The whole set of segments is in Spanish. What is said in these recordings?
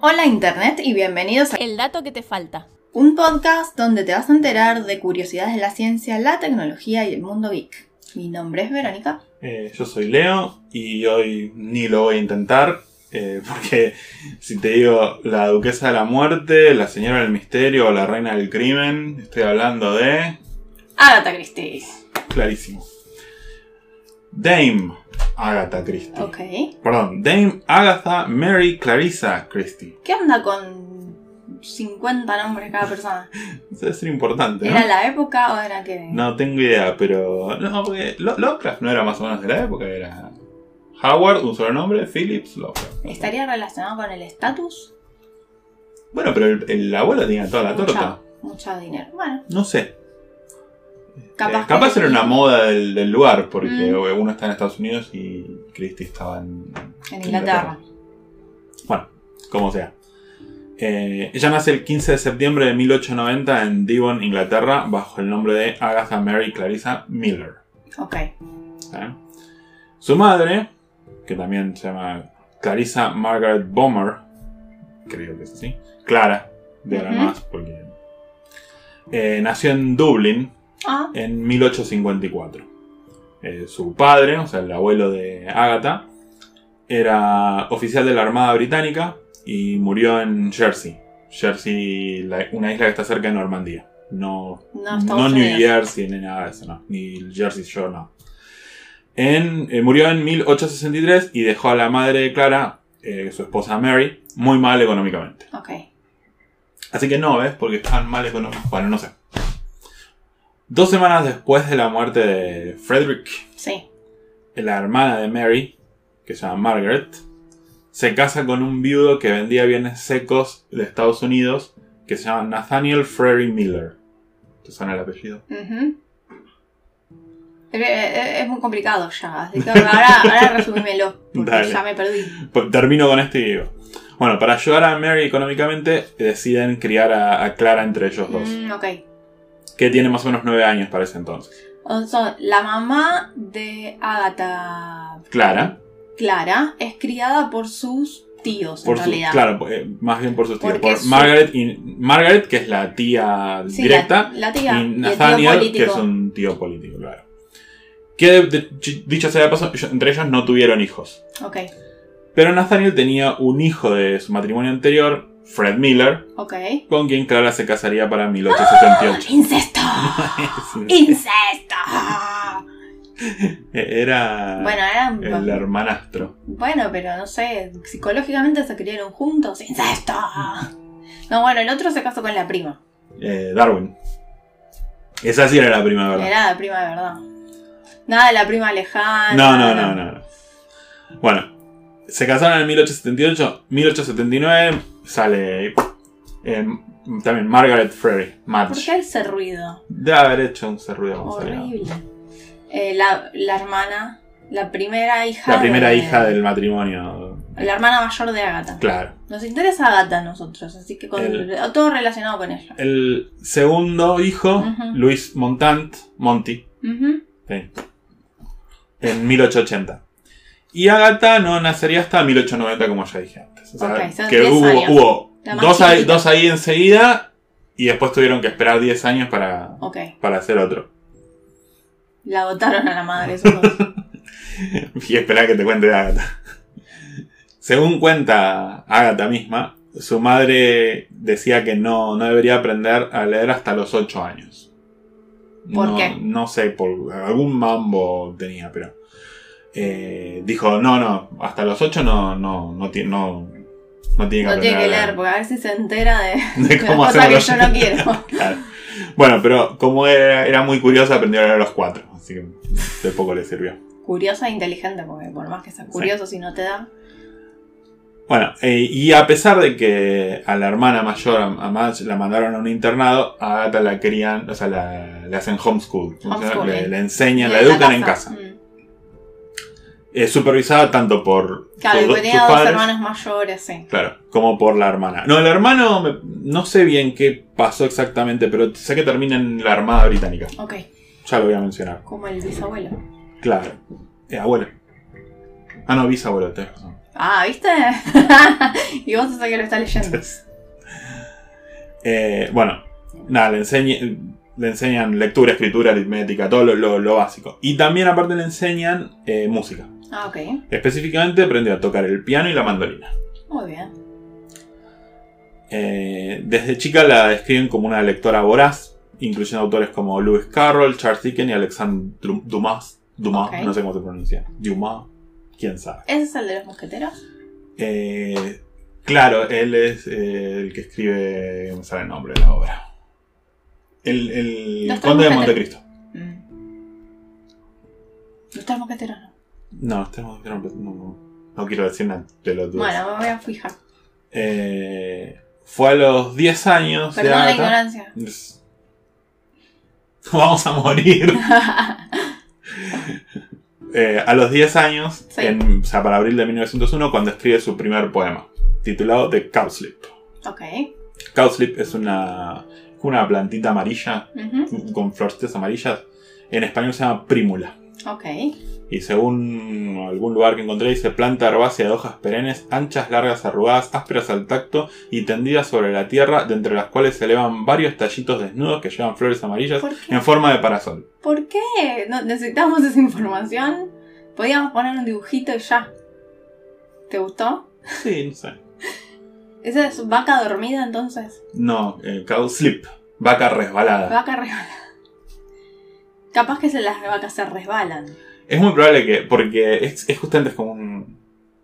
Hola Internet y bienvenidos a El dato que te falta. un podcast donde te vas a enterar de curiosidades de la ciencia, la tecnología y el mundo geek. Mi nombre es Verónica. Eh, yo soy Leo y hoy ni lo voy a intentar. eh, porque si te digo la duquesa de la muerte, la señora del misterio o la reina del crimen, estoy hablando de... Agatha Christie. Clarísimo. Dame Agatha Christie. Ok. Perdón, Dame Agatha Mary Clarissa Christie. ¿Qué onda con 50 nombres cada persona? Debe ser importante, ¿no? ¿Era la época o era que.? No tengo idea, pero... No, porque Lo- Lovecraft no era más o menos de la época, era... Howard, un solo nombre, Phillips, Lovecraft. ¿Estaría relacionado con el estatus? Bueno, pero el, el abuelo tenía toda la torta. Mucha dinero. Bueno, No sé. Capaz. Eh, capaz era una moda del, del lugar, porque Mm. uno está en Estados Unidos y Christie estaba en, En Inglaterra. Bueno, como sea. Eh, ella nace el 15 de septiembre de 1890 en Devon, Inglaterra, bajo el nombre de Agatha Mary Clarissa Miller. Ok. ¿eh? Su madre, que también se llama Clarissa Margaret Bomer, creo que es así, Clara, de ahora más, porque eh, nació en Dublin, Ah, en 1854. Eh, su padre, o sea, el abuelo de Agatha, era oficial de la Armada Británica y murió en Jersey. Jersey, la- una isla que está cerca de Normandía. No, No New. Jersey ni nada de eso, no. Ni Jersey Shore, no. En, eh, murió en 1863 y dejó a la madre de Clara, eh, su esposa Mary, muy mal económicamente. Así que no, ¿ves? Porque estaban mal económicamente. Bueno, no sé. Dos semanas después de la muerte de Frederick, Sí. la hermana de Mary, que se llama Margaret, se casa con un viudo que vendía bienes secos de Estados Unidos, que se llama Nathaniel Frary Miller. ¿Te suena el apellido? Ujú. Es, es- muy complicado ya, así que ahora, ahora resumímelo, porque Dale. ya me perdí. Pues termino con este y digo. Bueno, para ayudar a Mary económicamente, deciden criar a, a Clara entre ellos dos, Mm, ok. Que tiene más o menos nueve años para ese entonces. O sea, la mamá de Agatha Clara, Clara es criada por sus tíos, por en su, realidad. claro, eh, más bien por sus tíos, Porque por su- Margaret, y, Margaret, que es la tía Sí, directa, la, la tía y Nathaniel, que es un tío político, claro. Que, de- de- dicho sea de paso, entre ellos no tuvieron hijos. Ok, Pero Nathaniel tenía un hijo de su matrimonio anterior, Fred Miller, con quien Clara se casaría para 1878. ¡Incesto! ¡Incesto! Era Bueno, era... el hermanastro. Bueno, pero no sé, psicológicamente se criaron juntos. ¡Incesto! No, bueno, el otro se casó con la prima. Eh, Darwin. Esa sí era la prima, ¿verdad? Era la prima de verdad. Nada de la prima lejana. No, no, no, no, no. Bueno, se casaron en 1878. 1879 sale eh, también Margaret. ¿Por Madge. qué ese ruido? Debe haber hecho un ruido. Horrible. Eh, la, la hermana, la primera hija. La primera de- hija del matrimonio. La hermana mayor de Agatha. Claro. Nos interesa Agatha a nosotros, así que con, El- todo relacionado con ella. El segundo hijo. Luis Montant, Monty, Ujú. sí, en 1880. Y Agatha no nacería hasta 1890, como ya dije antes. O sea, que 10 hubo, dos, ahí, chiquita. dos ahí enseguida y después tuvieron que esperar 10 años para, para hacer otro. la votaron a la madre. esos dos. Y esperar que te cuente de Agatha. Según cuenta Agatha misma, su madre decía que no, no debería aprender a leer hasta los 8 años. ¿Por no, qué? No sé, por algún mambo tenía, pero. Eh, dijo, no, no, hasta los 8 no, no, no, ti- no, no tiene que no tiene aprender que a leer, porque a ver si se entera de, cómo las cosas que yo no quiero. Claro. Bueno, pero como era, era muy curiosa, aprendió a leer a los 4, así que de poco le sirvió. Curiosa e inteligente, porque por más que sea curioso, si no te da. Bueno, eh, y a pesar de que a la hermana mayor, a a Madge, la mandaron a un internado, a Agatha la querían, o sea, la, le hacen homeschool. o sea, Homeschooling. le, le enseñan, la educan en casa. Mm. Eh, supervisada tanto por Claro, tenía dos padres, hermanos mayores, sí. claro, como por la hermana. No, el hermano, me- no sé bien qué pasó exactamente, pero sé que termina en la Armada Británica. Ok, Ya lo voy a mencionar. como el bisabuelo. Claro. Eh, abuelo. Ah, no, bisabuelo, tenés razón. Ah, ¿viste? y vos sos el que lo estás leyendo. Eh, bueno, nada, le, enseña- le enseñan lectura, escritura, aritmética, todo lo, lo- lo básico. Y también aparte le enseñan eh, música. Ah, ok. Específicamente aprendió a tocar el piano y la mandolina. Muy bien. Eh, desde chica la describen como una lectora voraz, incluyendo autores como Lewis Carroll, Charles Dickens y Alexandre Dumas. Dumas, no sé cómo se pronuncia. Dumas, quién sabe. ¿Ese es el de los mosqueteros? Eh, claro, él es eh, el que escribe. No me sale el nombre de la obra. El, el Los Conde de tres Montecristo. Mm. Los tres mosqueteros no. No, este no, no, no, no quiero decir una pelotudez. Bueno, me voy a fijar. Eh, fue a los 10 años. de Perdón la Agatha. ignorancia. Vamos a morir. Eh, a los 10 años, Sí. en, o sea, para abril de 1901, cuando escribe su primer poema, titulado The Cowslip. Ok. Cowslip es una, una plantita amarilla con florcitas amarillas. En español se llama prímula. Ok. Y según algún lugar que encontré, dice planta herbácea de hojas perennes, anchas, largas, arrugadas, ásperas al tacto y tendidas sobre la tierra, de entre las cuales se elevan varios tallitos desnudos que llevan flores amarillas en forma de parasol. ¿Por qué? No, necesitamos esa información. Podíamos poner un dibujito y ya. ¿Te gustó? Sí, no sé. ¿Esa es vaca dormida entonces? No, eh, cowslip, vaca resbalada. Vaca resbalada. Capaz que se las vacas se resbalan. Es muy probable que, porque es, es justamente es como un.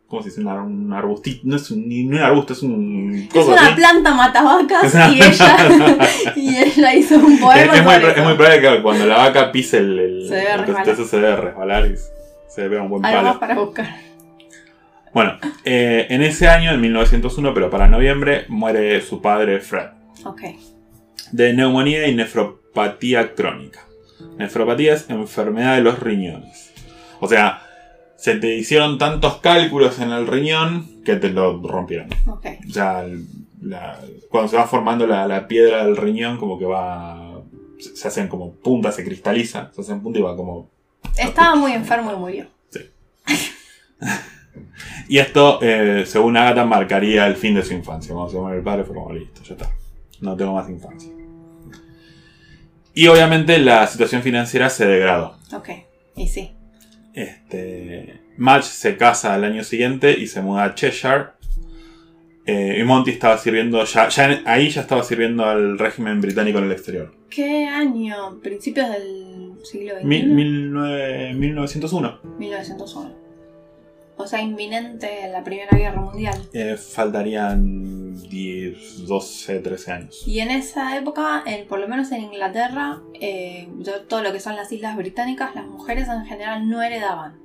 ¿Cómo se dice? Un, un arbustito. No es un, ni un arbusto, es un. Es una así. planta matavacas Es y ella, y ella hizo un Es, poema. es muy, pro- eso. es muy probable que cuando la vaca pise el. el Se debe el- resbalar. entonces se debe resbalar y se pega un buen Algo palo. más para buscar. Bueno, eh, en ese año, en 1901, pero para noviembre, muere su padre Fred. Ok. De neumonía y nefropatía crónica. Nefropatía es enfermedad de los riñones. O sea, se te hicieron tantos cálculos en el riñón que te lo rompieron. Ok. O sea, la- cuando se va formando la, la piedra del riñón, como que va. Se, hacen como puntas, se cristaliza, se hacen puntas y va como. Estaba muy enfermo y murió. Y esto, eh, según Agatha, marcaría el fin de su infancia. Cuando se muere el padre, fue como listo, ya está. No tengo más infancia. Y obviamente la situación financiera se degradó. Ok. Y sí. Este, Madge se casa al año siguiente y se muda a Cheshire. Eh, y Monty estaba sirviendo, ya, ya en- ahí ya estaba sirviendo al régimen británico en el exterior. ¿Qué año? ¿Principios del siglo XXI? Mil- mil nueve- 1901. 1901. O sea, inminente la Primera Guerra Mundial. Eh, faltarían 10, 12, 13 años. Y en esa época, en- por lo menos en Inglaterra, eh, todo lo que son las islas británicas, las mujeres en general no heredaban.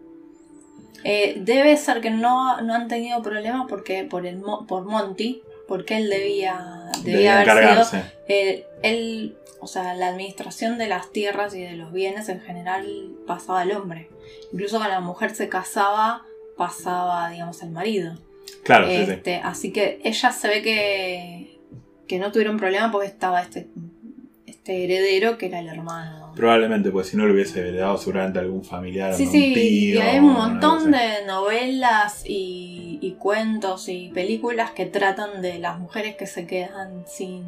Eh, debe ser que no, no han tenido problemas porque por, el, por Monty, porque él debía, debía Debía haber sido encargarse. Eh, él, o sea, la administración de las tierras y de los bienes en general pasaba al hombre. Incluso cuando la mujer se casaba, pasaba, digamos, al marido. Claro, sí, sí. este, Así que ella se ve que, que no tuvieron problema porque estaba este, este heredero que era el hermano. Probablemente, pues si no lo hubiese heredado seguramente algún familiar. Sí, o sí, tío, y hay un montón de novelas y, y cuentos y películas que tratan de las mujeres que se quedan sin,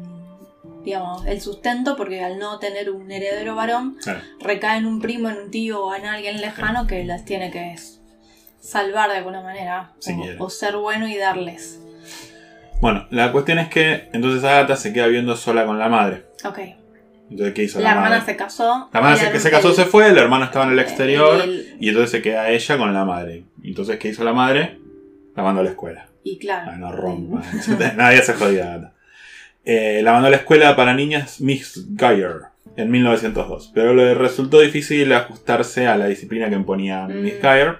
digamos, el sustento porque al no tener un heredero varón, Claro. recae en un primo, en un tío o en alguien lejano que las tiene que salvar de alguna manera Si o- ser bueno y darles. Bueno, la cuestión es que entonces Agatha se queda viviendo sola con la madre. Ok. Entonces, ¿qué hizo La la, hermana madre? se casó. La el se, que se casó el- se fue, el hermano estaba en el exterior el- y entonces se queda ella con la madre. Entonces, ¿qué hizo la madre? La mandó a la escuela. y claro. Ah, no rompa. Nadie se jodía. Agatha. Eh, la mandó a la escuela para niñas Miss Geyer en 1902. Pero le resultó difícil ajustarse a la disciplina que imponía Mm. Miss Geyer.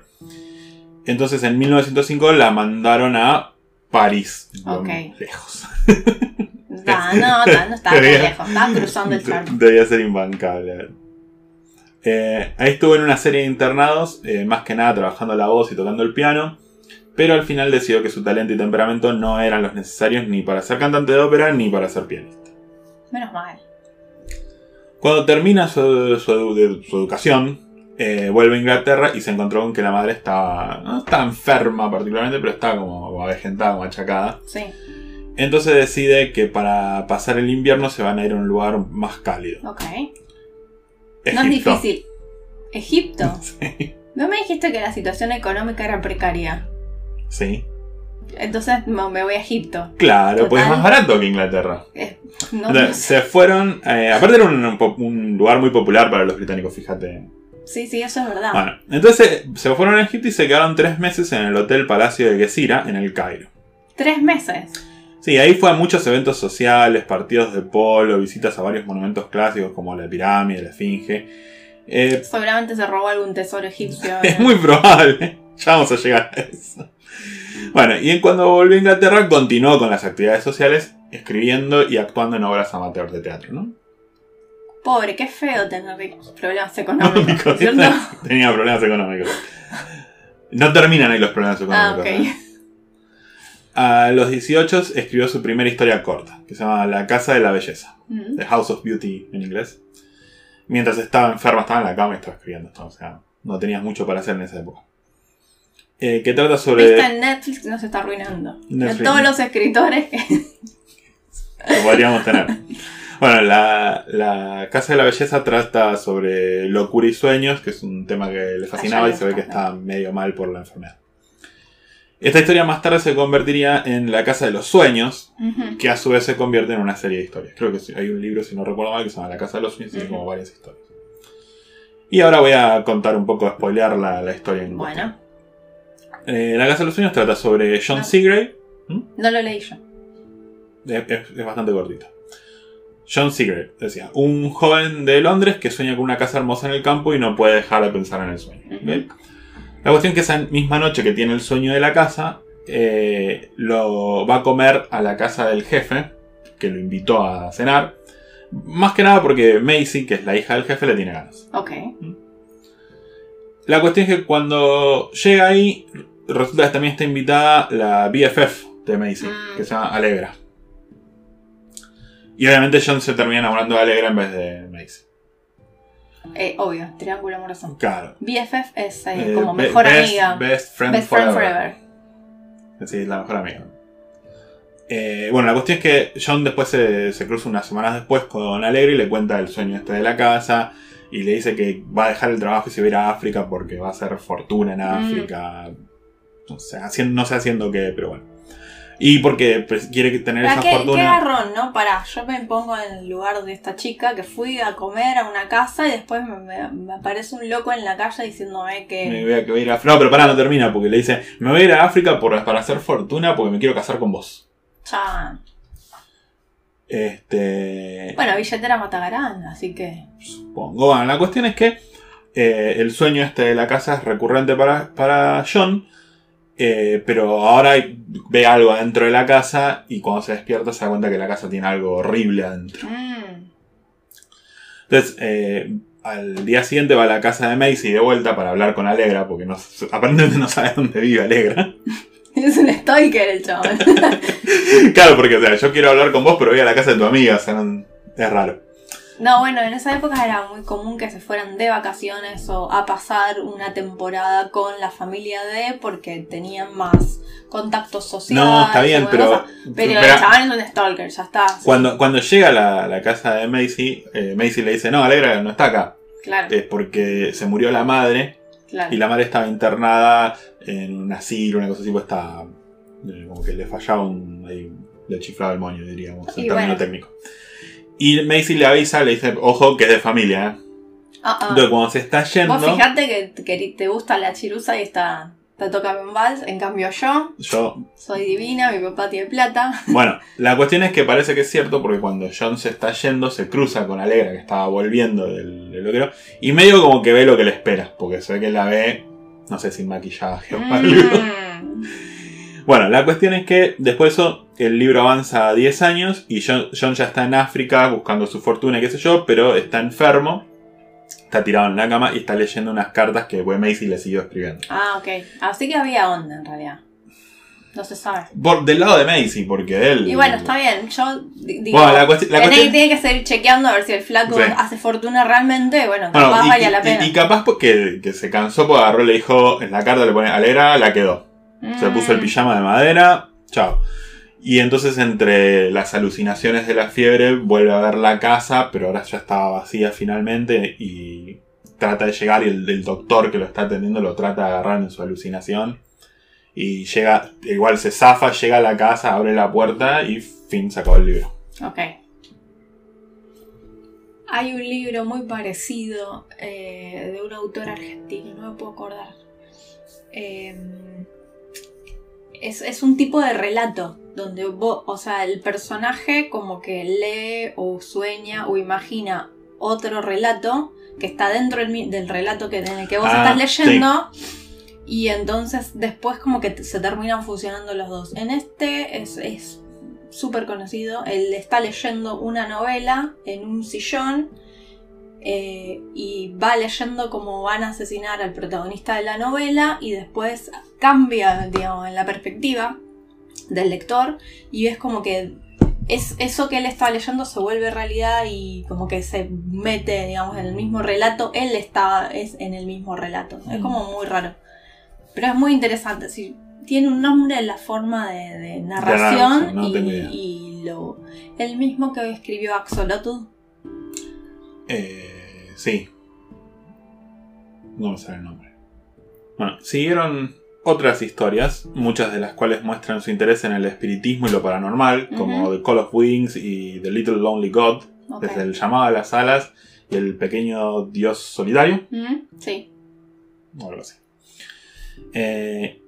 Entonces en 1905 la mandaron a París. Ok. Lejos. Da, no, da, no estaba tan Debía- lejos, estaba cruzando el charco. Debía ser imbancable. Eh, ahí estuvo en una serie de internados, eh, más que nada trabajando la voz y tocando el piano, pero al final decidió que su talento y temperamento no eran los necesarios ni para ser cantante de ópera ni para ser pianista. Menos mal. Cuando termina su educación, eh, vuelve a Inglaterra y se encontró con que la madre estaba, no estaba enferma particularmente, pero estaba como, avejentada, como achacada. Sí. Entonces decide que para pasar el invierno se van a ir a un lugar más cálido. Ok. No es difícil. ¿Egipto? Sí. ¿No me dijiste que la situación económica era precaria? Sí. Entonces me voy a Egipto. Claro, pues es Total. más barato que Inglaterra. Eh, no, Entonces, no sé. se fueron. eh, aparte, era un, un po- un lugar muy popular para los británicos, fíjate. Sí, sí, eso es verdad. Bueno, entonces se fueron a Egipto y se quedaron tres meses en el Hotel Palacio de Gezira, en el Cairo. Tres meses. Sí, ahí fue a muchos eventos sociales, partidos de polo, visitas a varios monumentos clásicos como la pirámide, la esfinge. Eh, Seguramente se robó algún tesoro egipcio. es muy probable. Ya vamos a llegar a eso. Bueno, y en cuando volvió a Inglaterra continuó con las actividades sociales, escribiendo y actuando en obras amateur de teatro, ¿no? Pobre, qué feo tener problemas económicos, ¿cierto? Tenía problemas económicos. No terminan ahí los problemas Ah, económicos. ¿eh? A los 18 escribió su primera historia corta, que se llama La Casa de la Belleza, Mm. The House of Beauty en inglés. Mientras estaba enferma, estaba en la cama y estaba escribiendo esto, o sea, no tenías mucho para hacer en esa época. Eh, que trata sobre... En Netflix nos está arruinando. Netflix. De todos los escritores que. que podríamos tener. Bueno, la, la Casa de la Belleza trata sobre locura y sueños, que es un tema que le fascinaba y se ve que está. medio mal por la enfermedad. Esta historia más tarde se convertiría en La Casa de los Sueños, que a su vez se convierte en una serie de historias. Creo que hay un libro, si no recuerdo mal, que se llama La Casa de los Sueños y tiene Ujú. como varias historias. Y ahora voy a contar un poco, spoilear la, la historia. En Bueno, Eh, la Casa de los Sueños trata sobre John Ah. Seagrave, no lo leí yo. Es, es- es bastante cortito. John Seagrave decía, un joven de Londres que sueña con una casa hermosa en el campo y no puede dejar de pensar en el sueño. La cuestión es que esa misma noche que tiene el sueño de la casa, eh, lo va a comer a la casa del jefe, que lo invitó a cenar. Más que nada porque Macy, que es la hija del jefe, le tiene ganas. Ok. La cuestión es que cuando llega ahí, resulta que también está invitada la BFF de Macy, Mm. que se llama Alegra. Y obviamente John se termina enamorando de Alegra en vez de Macy. Eh, obvio, triángulo amoroso. Claro. BFF es eh, Eh, como mejor best, amiga. Best friend, Best forever. friend forever. Sí, es la mejor amiga. Eh, bueno, la cuestión es que John después se, se cruza unas semanas después con Alegra y le cuenta el sueño este de la casa. Y le dice que va a dejar el trabajo y se va a ir a África porque va a hacer fortuna en África. No sé, haciendo, no sé haciendo qué, pero bueno. Y porque pues, quiere tener esa qué, qué fortuna. garrón, ¿no? Pará, yo me pongo en el lugar de esta chica que fui a comer a una casa y después me, me- me aparece un loco en la calle diciéndome que. Me voy a, que voy a ir a No, pero pará, no termina porque le dice: Me voy a ir a África por- para hacer fortuna porque me quiero casar con vos. Chan. Este. Bueno, billetera matagarán, así que. Supongo. Bueno, la cuestión es que eh, el sueño este de la casa es recurrente para, para John. Eh, pero ahora ve algo adentro de la casa y cuando se despierta se da cuenta que la casa tiene algo horrible adentro. mm, Entonces, eh, al día siguiente va a la casa de Macy de vuelta para hablar con Alegra, porque no, aparentemente no sabe dónde vive Alegra. Es un stalker el chaval. claro, porque o sea, yo quiero hablar con vos, pero voy a la casa de tu amiga, o sea, no- es raro. No, bueno, en esa época era muy común que se fueran de vacaciones o a pasar una temporada con la familia de porque tenían más contactos sociales. No, está bien, pero. Pero el chaval es un stalker, ya está. sí, Cuando, cuando llega a la, la casa de Macy, eh, Macy le dice, no, Alegra no está acá. Claro, Es porque se murió la madre claro. y la madre estaba internada en un asilo, una cosa así, pues estaba eh, como que le fallaba un, ahí, le chiflaba el moño, diríamos, en término bueno. técnico. Y Macy le avisa, le dice, ojo, que es de familia. ¿eh". Ah, ah. Entonces cuando se está yendo, Vos fijate que, que te gusta la chirusa y está. Te toca un vals, en cambio yo yo... soy divina, mi papá tiene plata. Bueno, la cuestión es que parece que es cierto porque cuando John se está yendo se cruza con Alegra que estaba volviendo del, del loquero y medio como que ve lo que le espera, porque se ve que la ve, no sé, sin maquillaje o algo. Bueno, la cuestión es que después de eso el libro avanza a 10 años y John, John ya está en África buscando su fortuna y qué sé yo, pero está enfermo, está tirado en la cama y está leyendo unas cartas que pues, Macy le siguió escribiendo. Ah, ok. Así que había onda en realidad. No se sabe. Por, del lado de Macy, porque él. Y bueno, está bien. Yo di- digo. Bueno, la la cuestión- tiene que seguir chequeando a ver si el flaco Sí. hace fortuna realmente. Bueno, Bueno, capaz y, valía y- la pena. y capaz porque que se cansó, pues agarró y le dijo, en la carta le pone Alegra, la quedó. Se puso el Mm. pijama de madera, chao. Y entonces entre las alucinaciones de la fiebre vuelve a ver la casa, pero ahora ya estaba vacía finalmente y trata de llegar y el, el doctor que lo está atendiendo lo trata de agarrar en su alucinación. Y llega, igual se zafa, llega a la casa, abre la puerta y fin, se acabó el libro. Ok. Hay un libro muy parecido eh, de un autor argentino, no me puedo acordar. Eh, es, es un tipo de relato donde vos, o sea, el personaje como que lee o sueña o imagina otro relato que está dentro del, del relato que, en el que vos Ah, estás leyendo. Y entonces después como que se terminan fusionando los dos. En este es, es súper conocido. Él está leyendo una novela en un sillón eh, y va leyendo cómo van a asesinar al protagonista de la novela y después cambia, digamos, en la perspectiva del lector y ves como que es eso que él está leyendo se vuelve realidad y como que se mete, digamos, en el mismo relato. Él está es en el mismo relato. Es como muy raro. Pero es muy interesante. sí, tiene un nombre en la forma de, de narración no y lo, el mismo que escribió Axolotl. Eh, sí. No me sale el nombre. Bueno, siguieron otras historias, muchas de las cuales muestran su interés en el espiritismo y lo paranormal, como. The Call of Wings y The Little Lonely God, desde el llamado a las alas y el pequeño dios solitario, Sí. o algo así. Eh,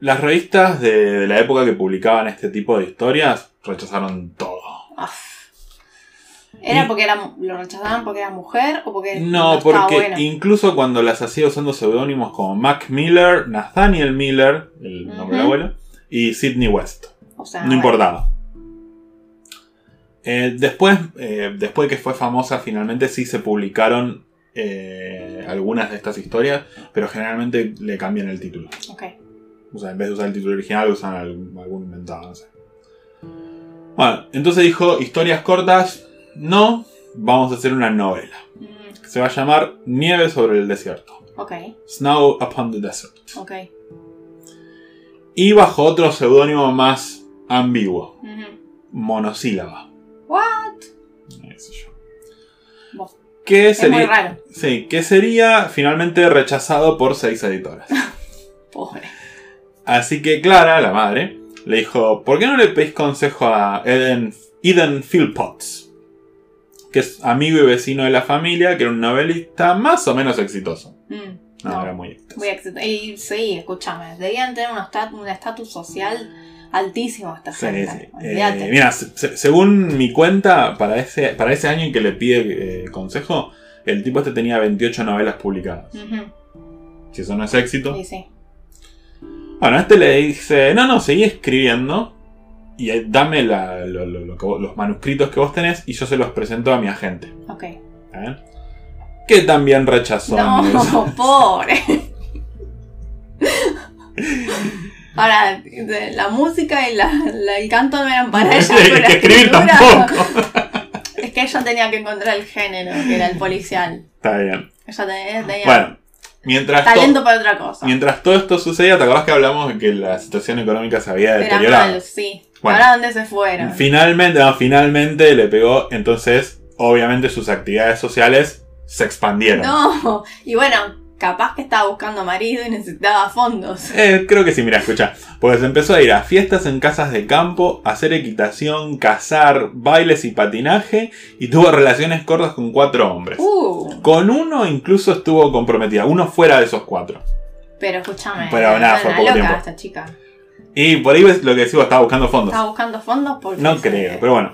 las revistas de, de la época que publicaban este tipo de historias rechazaron todo. ¿Era porque era, lo rechazaban porque era mujer o porque No, estaba porque bueno? incluso cuando las hacía usando seudónimos como Mac Miller, Nathaniel Miller, el nombre del Ujú. abuelo, y Sidney West. O sea, no bueno. importaba. Eh, después, eh, después de que fue famosa, finalmente sí se publicaron eh, algunas de estas historias, pero generalmente le cambian el título. Ok. O sea, en vez de usar el título original, usan algún, algún inventado, no sé. Bueno, entonces dijo, historias cortas, no, vamos a hacer una novela. Mm, Se va a llamar Nieve sobre el desierto. ok. Snow upon the desert. Ok. Y bajo otro seudónimo más ambiguo. Monosílaba. What? sé yo. Que Es muy sería, raro. sí, que sería finalmente rechazado por seis editoras. Pobre. Así que Clara, la madre, le dijo, ¿por qué no le pedís consejo a Eden, Eden Philpotts? Que es amigo y vecino de la familia, que era un novelista más o menos exitoso. Mm, No, no. era muy exitoso. Muy exitoso. Y sí, escúchame, debían tener un estat- un estatus social altísimo esta Sí, gente. sí. Eh, mira, se- se- según mi cuenta, para ese, para ese año en que le pide eh, consejo, el tipo este tenía 28 novelas publicadas. Si eso no es éxito. Sí, sí. Bueno, este le dice, no, no, seguí escribiendo y eh, dame la- lo- lo- lo que vos- los manuscritos que vos tenés y yo se los presento a mi agente. Ok. ¿eh? Que también rechazó. No, pobre. Ahora, la música y la, la- el canto no eran para ella, pero la que escribir tampoco. Es que ella tenía que encontrar el género, que era el policial. Está bien. Ella tenía, tenía Bueno, mientras, to- talento para otra cosa. mientras todo esto sucedía, ¿te acordás que hablamos de que la situación económica se había Era deteriorado? mal, sí. Bueno. Ahora dónde se fueron. Finalmente, no, finalmente le pegó, entonces, obviamente sus actividades sociales se expandieron. No, y bueno, capaz que estaba buscando marido y necesitaba fondos. Eh, creo que sí, mira, escucha. Pues empezó a ir a fiestas en casas de campo, a hacer equitación, cazar, bailes y patinaje, y tuvo relaciones cortas con cuatro hombres. Uh, Con uno incluso estuvo comprometida, uno fuera de esos cuatro. pero escúchame. Pero nada, fue poco loca tiempo. esta chica. Y por ahí ves lo que decimos, estaba buscando fondos. Estaba buscando fondos porque. No creo, pero bueno.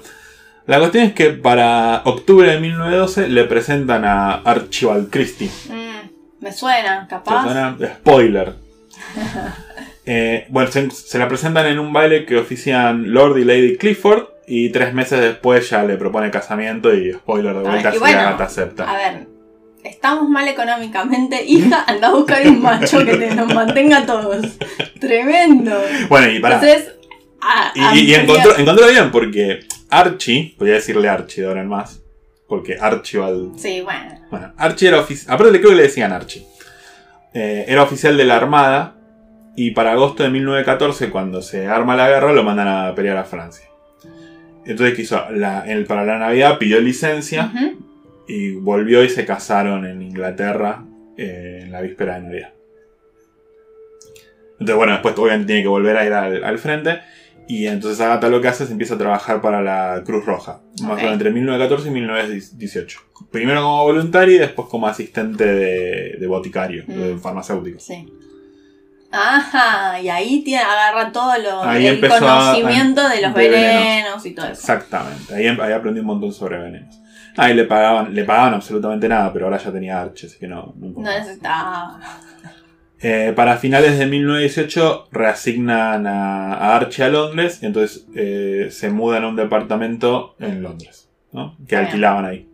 La cuestión es que para octubre de 1912 le presentan a Archibald Christie. Mm, me suena, ¿Te capaz. suena? Spoiler. Eh, bueno, se, se la presentan en un baile que ofician Lord y Lady Clifford. Y tres meses después ya le propone casamiento y spoiler de Ah, vuelta y si la gata acepta. A ver, estamos mal económicamente, hija, anda a buscar un macho que te nos mantenga a todos. Tremendo. Bueno, y para. Entonces, a- Y, a- y encontró, encontró bien porque Archie, podría decirle Archie de ahora en más, porque Archibald. Sí, bueno. Bueno, Archie era oficial. Aparte, creo que le decían Archie. Eh, era oficial de la Armada y para agosto de 1914, cuando se arma la guerra, lo mandan a pelear a Francia. Entonces. La- el- para la Navidad pidió licencia Ujú. Y volvió y se casaron en Inglaterra eh, en la víspera de Navidad. Entonces, bueno, después obviamente tiene que volver a ir al, al frente. Y entonces Agatha lo que hace es empieza a trabajar para la Cruz Roja. Más o menos entre 1914 y 1918. Primero como voluntario y después como asistente de, de boticario, de Mm. farmacéutico. Sí. Ajá, y ahí tiene, agarra todo lo, Ahí el a- conocimiento de los de venenos. venenos y todo eso. Exactamente. Ahí, ahí aprendí un montón sobre venenos. Ahí le pagaban, le pagaban absolutamente nada, pero ahora ya tenía Archie, así que no, no No necesitaba. Eh, para finales de 1918 reasignan a, a Archie a Londres y entonces eh, se mudan a un departamento en Londres, ¿no? que Bien. alquilaban ahí.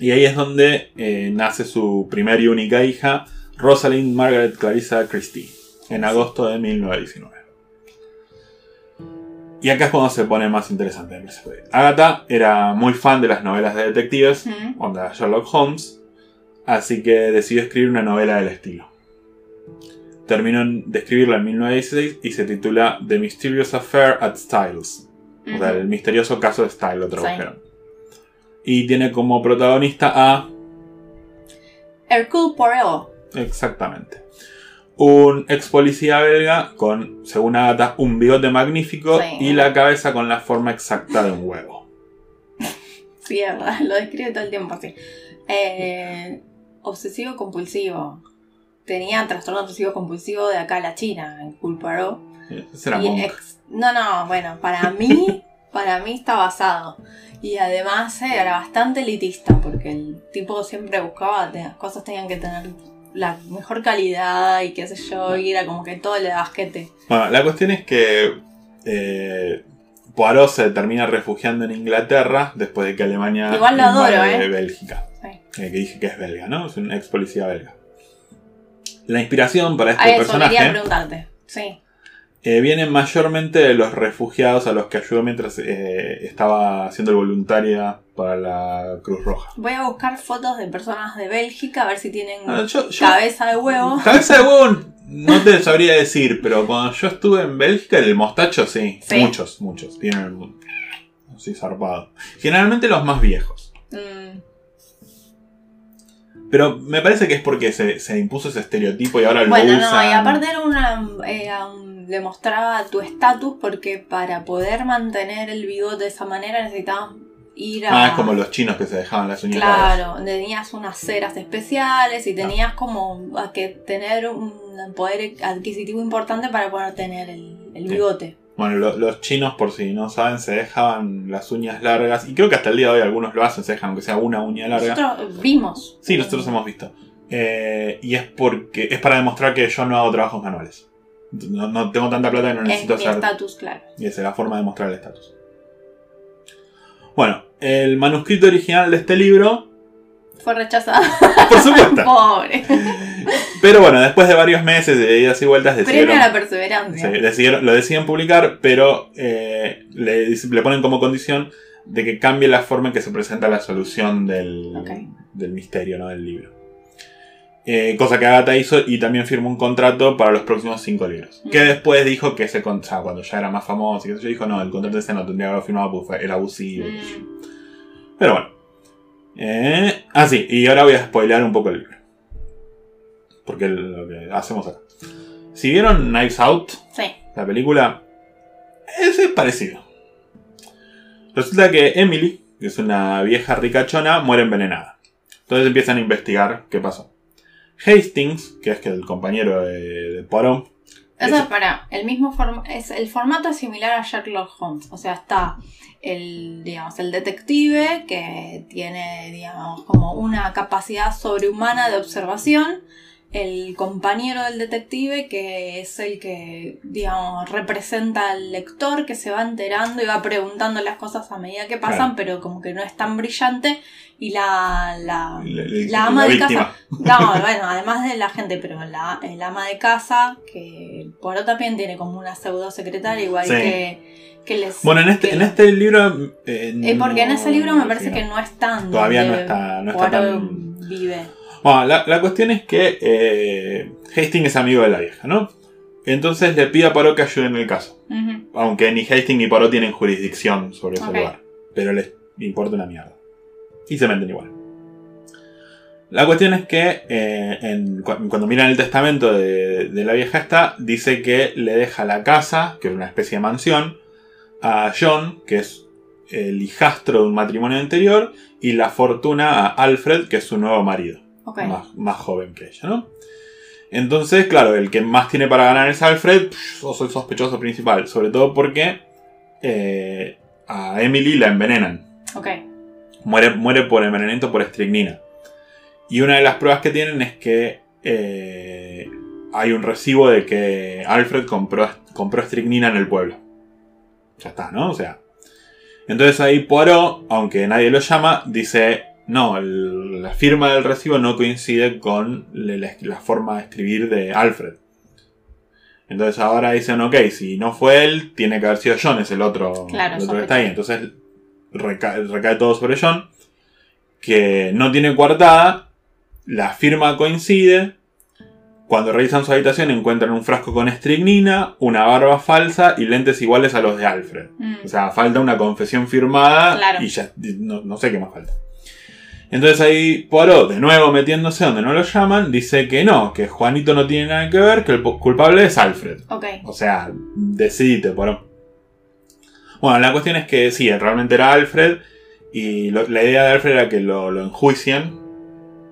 Y ahí es donde eh, nace su primera y única hija, Rosalind Margaret Clarissa Christie, en agosto de 1919. Y acá es cuando se pone más interesante. me parece. Agatha era muy fan de las novelas de detectives, Ujú. onda Sherlock Holmes, así que decidió escribir una novela del estilo. Terminó de escribirla en 1916 y se titula The Mysterious Affair at Styles. O sea, el misterioso caso de Styles lo tradujeron. Y tiene como protagonista a. Hercule Poirot. Exactamente. Un ex policía belga con, según Agatha, un bigote magnífico Sí. y la cabeza con la forma exacta de un huevo. Sí, es verdad, lo describe todo el tiempo así. Eh, obsesivo compulsivo. Tenía trastorno obsesivo compulsivo de acá a la China, en Monk. ex- no, no, bueno, para mí, para mí está basado. Y además eh, era bastante elitista, porque el tipo siempre buscaba cosas tenían que tener la mejor calidad y qué sé yo, y era como que todo le basquete. Bueno, la cuestión es que eh, Poirot se termina refugiando en Inglaterra después de que Alemania Igual lo adoro, ¿eh? Bélgica. Sí. Eh, que dije que es belga, ¿no? Es un ex policía belga. La inspiración para este A eso personaje preguntarte. Sí. Eh, viene mayormente de los refugiados a los que ayudó mientras eh, estaba haciendo el voluntaria para la Cruz Roja. Voy a buscar fotos de personas de Bélgica a ver si tienen Ah, yo- yo- cabeza de huevo. Cabeza de huevo no te sabría decir, pero cuando yo estuve en Bélgica, el mostacho sí. Sí. Muchos, muchos. Tienen así zarpado. Generalmente los más viejos. Mm, Pero me parece que es porque se, se impuso ese estereotipo y ahora lo Bueno, usan. no, y aparte era una. era un- demostraba tu estatus porque para poder mantener el bigote de esa manera necesitabas ir a. Ah, es como los chinos que se dejaban las uñas. Claro, tenías unas ceras especiales y tenías como a que tener un poder adquisitivo importante para poder tener el, el Sí. bigote. Bueno, lo- los chinos, por si no saben, se dejaban las uñas largas. Y creo que hasta el día de hoy algunos lo hacen, se dejan aunque sea una uña larga. Nosotros vimos. Sí, nosotros hemos visto. Eh, y es porque es para demostrar que yo no hago trabajos manuales. No, no tengo tanta plata que no Es mi necesito hacer. estatus, claro. Y esa es la forma de mostrar el estatus. Bueno, el manuscrito original de este libro, Fue rechazada. por supuesto. Pobre. pero bueno, después de varios meses de idas y vueltas Premio decidieron, a la perseverancia. sí, decidieron- lo deciden publicar, pero eh, le, ponen como condición de que cambie la forma en que se presenta la solución del, misterio, ¿no? Del libro. Eh, cosa que Agatha hizo y también firmó un contrato para los próximos cinco libros. Que Mm. después dijo que ese con- o sea, cuando ya era más famoso y sé yo, dijo, no, el contrato ese no tendría que haberlo firmado porque era abusivo. Mm. Pero bueno. Eh, ah, sí, y ahora voy a spoilear un poco el libro. Porque es lo que hacemos acá. Si vieron Knives Out, Sí. la película, es, parecido. Resulta que Emily, que es una vieja ricachona, muere envenenada. Entonces empiezan a investigar qué pasó. Hastings, que es que el compañero de, de Poirot, Eso. es para el mismo forma, es el formato es similar a Sherlock Holmes, o sea, está el digamos el detective que tiene digamos como una capacidad sobrehumana de observación el compañero del detective, que es el que, digamos, representa al lector, que se va enterando y va preguntando las cosas a medida que pasan, Claro. pero como que no es tan brillante. Y la, la, La- la- la ama de víctima. casa. No, bueno, además de la gente, pero la, el ama de casa, que Poirot también tiene como una pseudo secretaria, igual Sí. que, que les. Bueno, en este, que- en este libro. eh, eh, porque en ese libro me parece que no están. Todavía no está- no está tan- vive. Bueno, la, la cuestión es que eh, Hastings es amigo de la vieja, ¿no? Entonces le pide a Poirot que ayude en el caso. Aunque ni Hastings ni Poirot tienen jurisdicción sobre ese lugar. Pero les importa una mierda. Y se meten igual. La cuestión es que eh, en- cuando miran el testamento de, de la vieja esta, dice que le deja la casa, que es una especie de mansión, a John, que es el hijastro de un matrimonio anterior, y la fortuna a Alfred, que es su nuevo marido Más, más joven que ella, ¿no? Entonces, claro, el que más tiene para ganar es Alfred, sos el sospechoso principal, sobre todo porque eh, a Emily la envenenan. Ok. Muere, muere por envenenamiento por estricnina. Y una de las pruebas que tienen es que eh, hay un recibo de que Alfred compró, compró estricnina en el pueblo. Ya está, ¿no? O sea. Entonces ahí Poirot, aunque nadie lo llama, dice, no, el- la firma del recibo no coincide con la, la forma de escribir de Alfred. Entonces ahora dicen, ok, si no fue él, tiene que haber sido John, es el otro, Claro, el otro que está ahí. Entonces recae, recae todo sobre John, que no tiene coartada, la firma coincide. Cuando revisan su habitación encuentran un frasco con estricnina, una barba falsa y lentes iguales a los de Alfred. Mm. O sea, falta una confesión firmada Claro. y ya no, no sé qué más falta. Entonces ahí Poirot, de nuevo metiéndose donde no lo llaman, dice que no, que Juanito no tiene nada que ver, que el culpable es Alfred. Ok. O sea, decidite, Poirot. Bueno, la cuestión es que sí, realmente era Alfred y lo- la idea de Alfred era que lo, lo enjuicien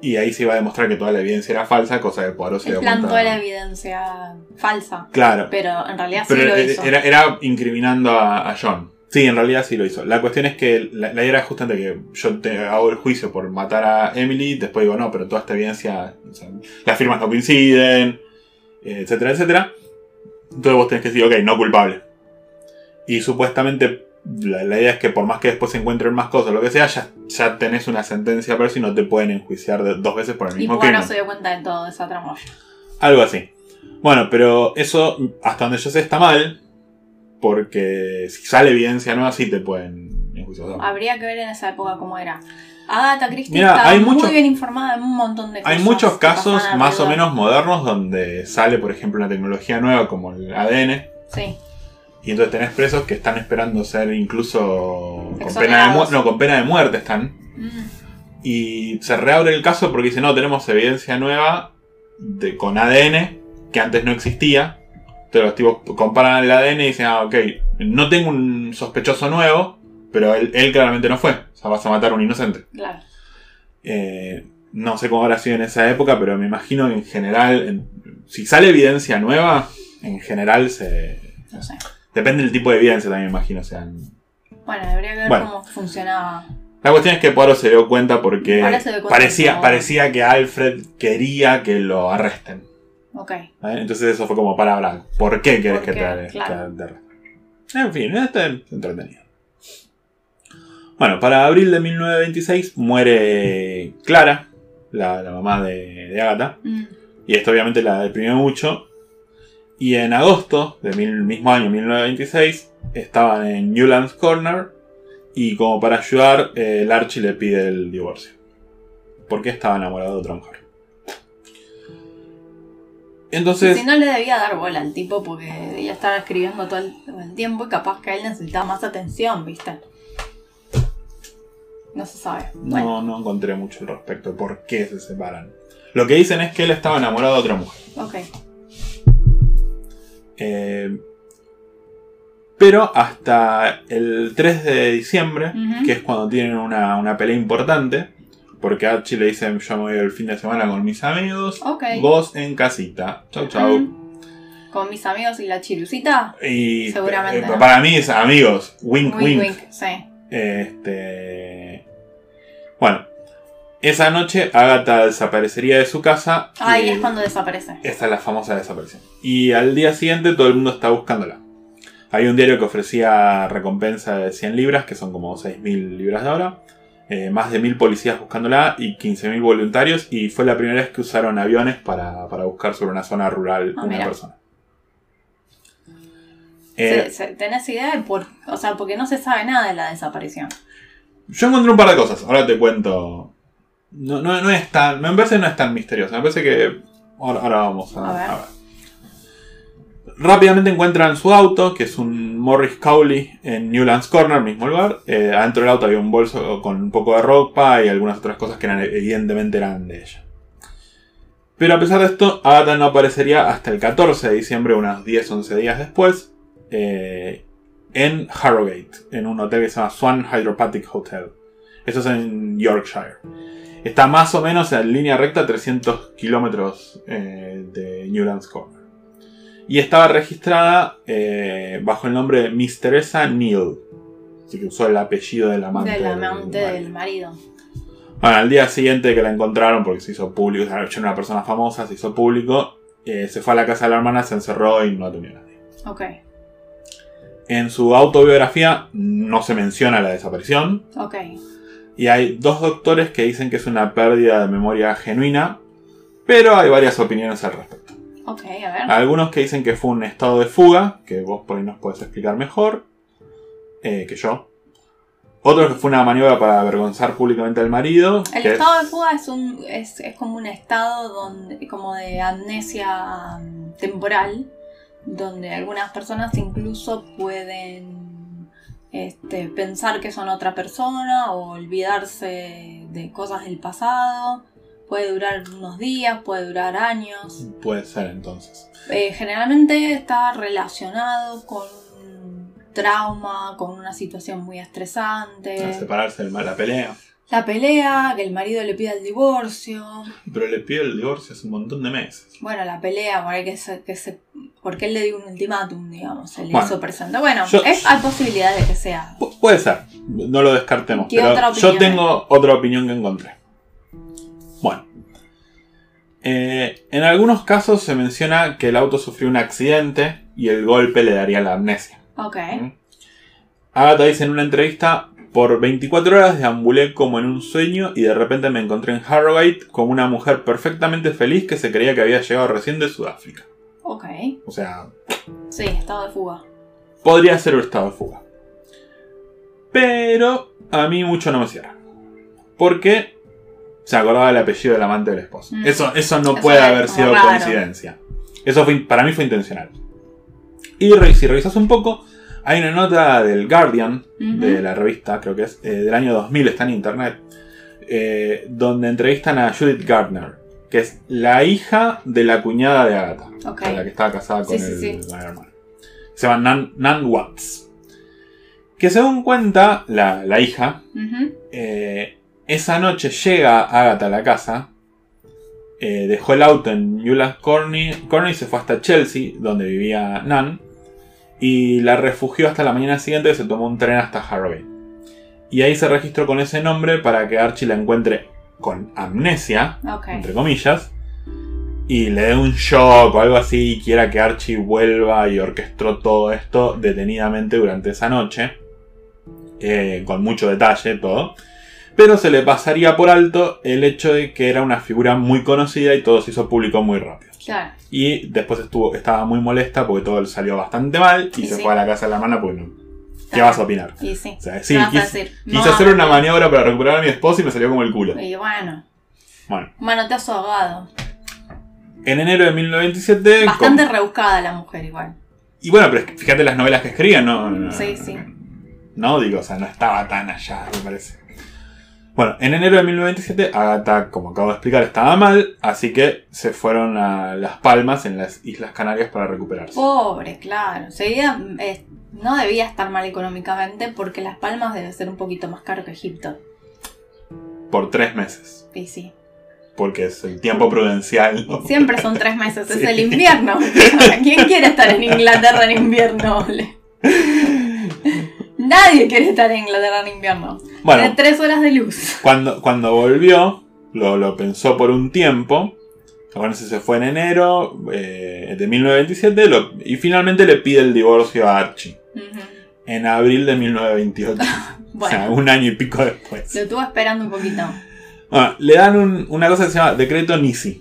y ahí se iba a demostrar que toda la evidencia era falsa, cosa que Poirot se dio plantó cuenta. la evidencia falsa. Claro, Pero en realidad pero sí lo hizo. era- era incriminando a, a John. Sí, en realidad sí lo hizo. La cuestión es que la, la idea era justamente que yo te hago el juicio por matar a Emily, después digo, no, pero toda esta evidencia, o sea, las firmas no coinciden, etcétera, etcétera. Entonces vos tenés que decir, ok, no culpable. Y supuestamente la, la idea es que por más que después se encuentren más cosas, lo que sea, ya, ya tenés una sentencia pero si no te pueden enjuiciar de- dos veces por el y mismo crimen. se dio cuenta de todo esa tramoya. Algo así. Bueno, pero eso, hasta donde yo sé, está mal. Porque si sale evidencia nueva, sí te pueden enjuiciar. Habría que ver en esa época cómo era. Agatha Christie Mira, estaba hay muy muchos- bien informada de un montón de cosas. Hay muchos casos más o menos modernos donde sale, por ejemplo, una tecnología nueva como el ADN. Sí. Y entonces tenés presos que están esperando ser incluso con pena de, no, con pena de muerte. Están. Mm. Y se reabre el caso porque dice, no, tenemos evidencia nueva de, con ADN que antes no existía. Entonces los tipos comparan el ADN y dicen, ah, ok, no tengo un sospechoso nuevo, pero él, él claramente no fue. O sea, vas a matar a un inocente. Claro. Eh, no sé cómo habrá sido en esa época, pero me imagino que en general, en- si sale evidencia nueva, en general se... No sé. Depende del tipo de evidencia también, me imagino. O sea, Bueno, que ver Bueno. cómo funcionaba. La cuestión es que Poirot se dio cuenta porque dio cuenta parecía, parecía que Alfred quería que lo arresten. Ok. ¿vale? Entonces eso fue como para hablar. ¿Por qué querés ¿Por que te, Claro. te? En fin, esto es entretenido. Bueno, para abril de 1926 muere Clara, la, la mamá de, de Agatha. Mm. Y esto obviamente la deprimió mucho. Y en agosto del mismo año, 1926, estaban en Newlands Corner. Y como para ayudar, eh, el Archie le pide el divorcio. Porque estaba enamorado de otra mujer. Entonces, Si no le debía dar bola al tipo porque ella estaba escribiendo todo el, todo el tiempo y capaz que él necesitaba más atención, ¿viste? No se sabe. Bueno, no, no encontré mucho al respecto de por qué se separan. Lo que dicen es que él estaba enamorado de otra mujer. ok. Eh, pero hasta el 3 de diciembre, que es cuando tienen una, una pelea importante, porque Archie le dice yo me voy el fin de semana con mis amigos, Ok. vos en casita, chau chau. Mm. Con mis amigos y la chirucita. Y Seguramente, eh, para mí es amigos, wink wink. Wink, wink. Sí. Este. Bueno. Esa noche Agatha desaparecería de su casa. Ahí es cuando desaparece. Esta es la famosa desaparición. Y al día siguiente todo el mundo está buscándola. Hay un diario que ofrecía recompensa de 100 libras, que son como 6.000 libras de ahora. Eh, más de 1.000 policías buscándola y 15.000 voluntarios. Y fue la primera vez que usaron aviones para, para buscar sobre una zona rural Ah, una mira. persona. Eh, ¿Tenés idea de por O sea, porque no se sabe nada de la desaparición. Yo encontré un par de cosas, ahora te cuento. No, no, no es tan. Me parece que no es tan misterioso. Me parece que. Ahora, ahora vamos a, A ver. a ver. Rápidamente encuentran su auto, que es un Morris Cowley en Newlands Corner, mismo lugar. Eh, adentro del auto había un bolso con un poco de ropa y algunas otras cosas que eran, evidentemente eran de ella. Pero a pesar de esto, Agatha no aparecería hasta el 14 de diciembre, unos 10-11 días después, eh, en Harrogate, en un hotel que se llama Swan Hydropathic Hotel. Eso es en Yorkshire. Está más o menos en línea recta a 300 kilómetros eh, de Newlands Corner. Y estaba registrada eh, bajo el nombre de Miss Teresa Neal. Así que usó el apellido del amante. del del amante del marido. Bueno, al día siguiente que la encontraron, porque se hizo público, era una persona famosa, se hizo público, eh, se fue a la casa de la hermana, se encerró y no atendió a nadie. Ok, En su autobiografía no se menciona la desaparición, ok. y hay dos doctores que dicen que es una pérdida de memoria genuina, pero hay varias opiniones al respecto. Ok, a ver. Algunos que dicen que fue un estado de fuga, que vos por ahí nos podés explicar mejor eh, que yo. Otros que fue una maniobra para avergonzar públicamente al marido. El que estado de fuga es, un, es, es como un estado donde, como de amnesia mm, temporal, donde algunas personas incluso pueden este, pensar que son otra persona o olvidarse de cosas del pasado. Puede durar unos días, puede durar años. Puede ser entonces. Eh, generalmente está relacionado con un trauma, con una situación muy estresante. Al separarse del la pelea. La pelea, que el marido le pida el divorcio. Pero le pide el divorcio hace un montón de meses. Bueno, la pelea, por ahí que se, que se- porque él le dio un ultimátum, digamos, se le Bueno, hizo presente. Bueno, yo- es- hay posibilidad de que sea. Pu- puede ser, no lo descartemos. ¿Qué Pero yo tengo otra opinión que encontré. Eh, en algunos casos se menciona que el auto sufrió un accidente y el golpe le daría la amnesia. Ok. ¿Mm? Agatha dice en una entrevista, por 24 horas deambulé como en un sueño y de repente me encontré en Harrogate como una mujer perfectamente feliz que se creía que había llegado recién de Sudáfrica. Ok. O sea, Sí, estado de fuga. podría ser un estado de fuga. Pero a mí mucho no me cierra. Porque se acordaba del apellido del amante del esposo. Mm. Eso, eso no Eso puede haber sido raro. coincidencia. Eso fue, para mí fue intencional. Y si revisas un poco, hay una nota del Guardian, de la revista, creo que es, eh, del año 2000, está en internet, eh, donde entrevistan a Judith Gardner, que es la hija de la cuñada de Agatha, la que estaba casada con, Sí, el, sí. el. Se llama Nan, Nan Watts. Que según cuenta la, la hija, eh, esa noche llega Agatha a la casa, eh, dejó el auto en Newlands Corner Corner y se fue hasta Chelsea, donde vivía Nan, y la refugió hasta la mañana siguiente y se tomó un tren hasta Harrogate. Y ahí se registró con ese nombre para que Archie la encuentre con amnesia, entre comillas, y le dé un shock o algo así y quiera que Archie vuelva y orquestó todo esto detenidamente durante esa noche, eh, con mucho detalle todo. Pero se le pasaría por alto el hecho de que era una figura muy conocida y todo se hizo público muy rápido. Claro. Y después estuvo, estaba muy molesta porque todo le salió bastante mal y Y se sí. fue a la casa de la hermana porque no. ¿Qué vas a opinar? Y sí. O sea, ¿Qué sí, vas a quise, hacer una maniobra para recuperar a mi esposo y me salió como el culo. Y bueno, Bueno, manotazo ahogado. en enero de 1927... Bastante con- rebuscada la mujer igual. Y bueno, pero fíjate las novelas que escribían, ¿no? no Sí, sí. No, digo, o sea, no estaba tan allá, me parece. Bueno, en enero de 1927, Agatha, como acabo de explicar, estaba mal, así que se fueron a Las Palmas, en las Islas Canarias, para recuperarse. Pobre, claro. Seguida, eh, no debía estar mal económicamente porque Las Palmas debe ser un poquito más caro que Egipto. Por tres meses, Y sí. porque es el tiempo prudencial. ¿no? Siempre son tres meses, es Sí. el invierno. ¿Quién quiere estar en Inglaterra en invierno? Nadie quiere estar en Inglaterra en invierno. Bueno, Tiene tres horas de luz. Cuando, cuando volvió, lo, lo pensó por un tiempo. Acuérdense, se fue en enero eh, de 1927 lo- y finalmente le pide el divorcio a Archie. En abril de 1928. O sea, Bueno, un año y pico después. lo estuvo esperando un poquito. Bueno, le dan un- una cosa que se llama decreto Nisi.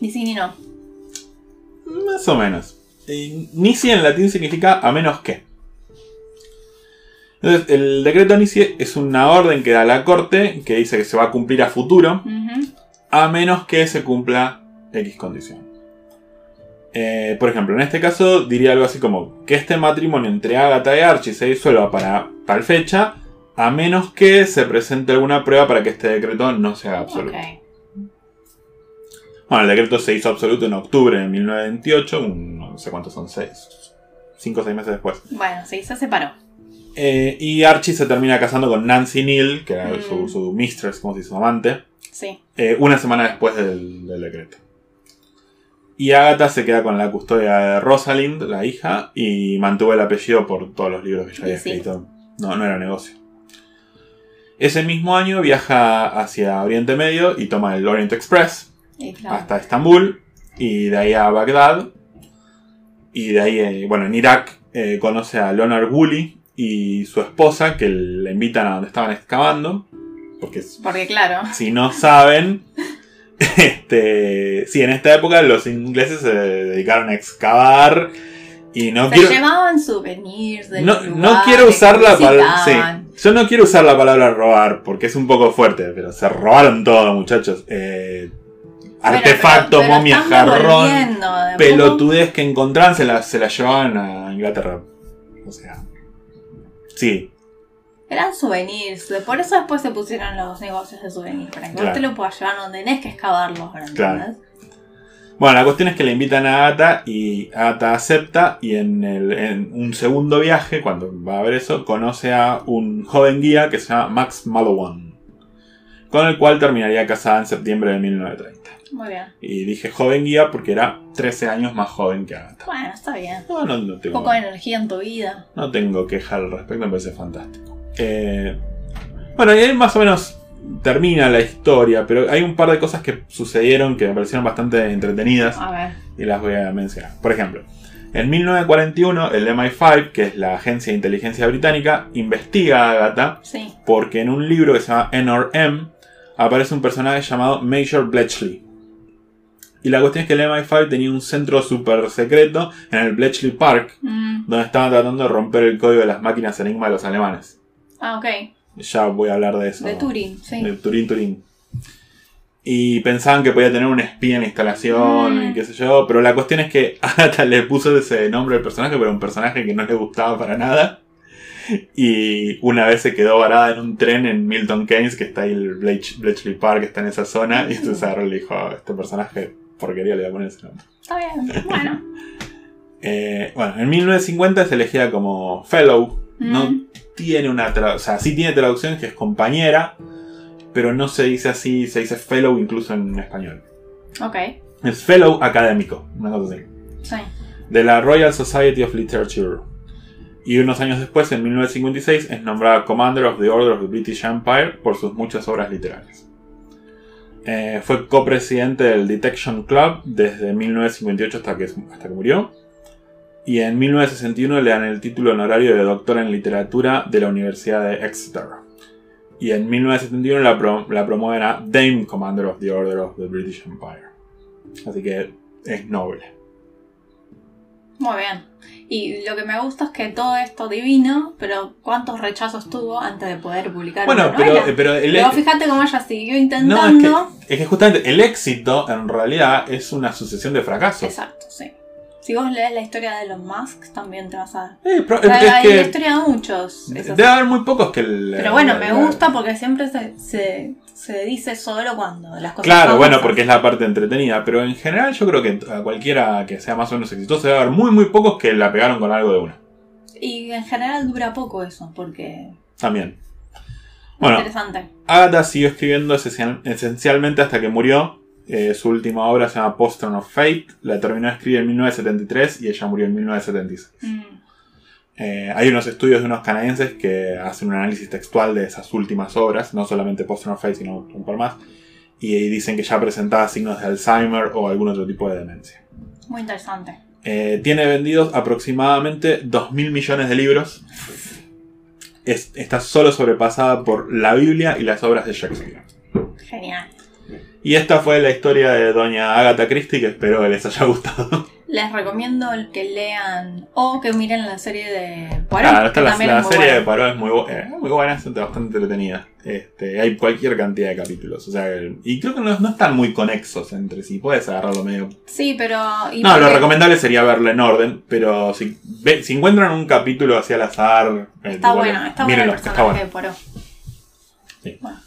Ni sí ni no. Más o menos. Eh, Nisi en latín significa a menos que. Entonces, el decreto Nisi es una orden que da la corte que dice que se va a cumplir a futuro a menos que se cumpla X condición. Eh, por ejemplo, en este caso diría algo así como que este matrimonio entre Agatha y Archie se disuelva para tal fecha, a menos que se presente alguna prueba para que este decreto no sea absoluto. Bueno, el decreto se hizo absoluto en octubre de 1928, un- no sé cuántos son, seis, cinco o seis meses después. Bueno, sí, se separó. Eh, y Archie se termina casando con Nancy Neal, que era Mm. su, su mistress, como dice, su amante, Sí. eh, una semana después del, del decreto. Y Agatha se queda con la custodia de Rosalind, la hija, y mantuvo el apellido por todos los libros que ella había sí. escrito. No, no era negocio. Ese mismo año viaja hacia Oriente Medio y toma el Orient Express claro. hasta Estambul y de ahí a Bagdad. Y de ahí, eh, bueno, en Irak eh, conoce a Leonard Woolley y su esposa que le invitan a donde estaban excavando. Porque Porque claro. si no saben, este, sí, en esta época los ingleses se dedicaron a excavar y no Se quiero... llevaban souvenirs del No, lugar no quiero usar la palabra... Sí, yo no quiero usar la palabra robar porque es un poco fuerte, pero se robaron todo, muchachos. Eh, artefacto, momia, jarrón, pelotudez que encontraban se la, se la llevaban a Inglaterra. O sea, sí, Eran souvenirs. de- Por eso después se pusieron los negocios de souvenirs. Para que Claro. vos te lo puedas llevar donde tenés que excavarlos. Claro. Bueno, la cuestión es que le invitan a Agatha y Agatha acepta y en, el- en un segundo viaje, cuando va a ver eso, conoce a un joven guía que se llama Max Mallowan, con el cual terminaría casada en septiembre de 1930. Muy bien. Y dije joven guía porque era 13 años más joven que Agatha. Bueno, está bien. No, no, no Un tengo, poco de energía en tu vida. no tengo queja al respecto, me parece fantástico. Eh, bueno, y ahí más o menos termina la historia, pero hay un par de cosas que sucedieron que me parecieron bastante entretenidas. A ver. y las voy a mencionar. Por ejemplo, en 1941 el MI5, que es la agencia de inteligencia británica, investiga a Agatha Sí. porque en un libro que se llama NRM aparece un personaje llamado Major Bletchley. Y la cuestión es que el MI5 tenía un centro super secreto en el Bletchley Park, Mm. donde estaban tratando de romper el código de las máquinas enigma de los alemanes. Ah, ok. Ya voy a hablar de eso. De Turing, sí. De Turín, Turín. Y pensaban que podía tener un espía en la instalación Mm. y qué sé yo. Pero la cuestión es que Agatha le puso ese nombre al personaje, pero un personaje que no le gustaba para nada. Y una vez se quedó varada en un tren en Milton Keynes, que está ahí el Blech- Bletchley Park, que está en esa zona. Y entonces agarró y le dijo: "Ah, Este personaje, porquería, le voy a poner ese nombre. Está bien. Bueno. Eh, bueno, en 1950 es elegida como Fellow. No tiene una traducción, o sea, sí tiene traducción que es compañera, pero no se dice así, se dice fellow incluso en español. Ok. Es fellow académico, una cosa así. Sí. De la Royal Society of Literature. Y unos años después, en 1956, es nombrada Commander of the Order of the British Empire por sus muchas obras literarias. Eh, fue copresidente del Detection Club desde 1958 hasta que, hasta que murió. Y en 1961 le dan el título honorario de doctor en literatura de la Universidad de Exeter. Y en 1971 la, pro- la promueven a Dame Commander of the Order of the British Empire. Así que es noble. Muy bien. Y lo que me gusta es que todo esto divino, pero ¿cuántos rechazos tuvo antes de poder publicar Bueno, una pero, novela? pero el, Pero fíjate cómo ella siguió no, es intentando. que, es que justamente el éxito en realidad es una sucesión de fracasos. Exacto, sí. Si vos lees la historia de Elon Musk, también te vas a... Eh, pero- Hay, es hay que la historia de muchos. debe haber muy pocos que... el- Pero bueno, me gusta porque siempre se, se, se dice solo cuando las cosas Claro, bueno, porque es la parte entretenida, pero en general yo creo que a cualquiera que sea más o menos exitoso debe haber muy muy pocos que la pegaron con algo de una. Y en general dura poco eso, porque... También. Bueno, Interesante. Agatha siguió escribiendo esencial- esencialmente hasta que murió. Eh, su última obra se llama Postern of Fate. La terminó de escribir en 1973 y ella murió en 1976. Mm. Eh, hay unos estudios de unos canadienses que hacen un análisis textual de esas últimas obras, no solamente Postern of Fate, sino un par más. y dicen que ya presentaba signos de Alzheimer o algún otro tipo de demencia. Muy interesante. Eh, tiene vendidos aproximadamente 2.000 millones de libros. Es- está solo sobrepasada por la Biblia y las obras de Shakespeare. Genial. Y esta fue la historia de doña Agatha Christie, que espero que les haya gustado. Les recomiendo que lean o que miren la serie de Poirot. Ah, esta la, serie de. Poirot es muy, eh, muy buena, es bastante entretenida. Este, hay cualquier cantidad de capítulos. O sea, y creo que no, no están muy conexos entre sí. Puedes agarrarlo medio. Sí, pero. y No, lo recomendable sería verlo en orden. Pero si, ve- si encuentran un capítulo así al azar. eh, Está bueno, está bueno el está personaje bueno. de Poirot. Sí. Bueno,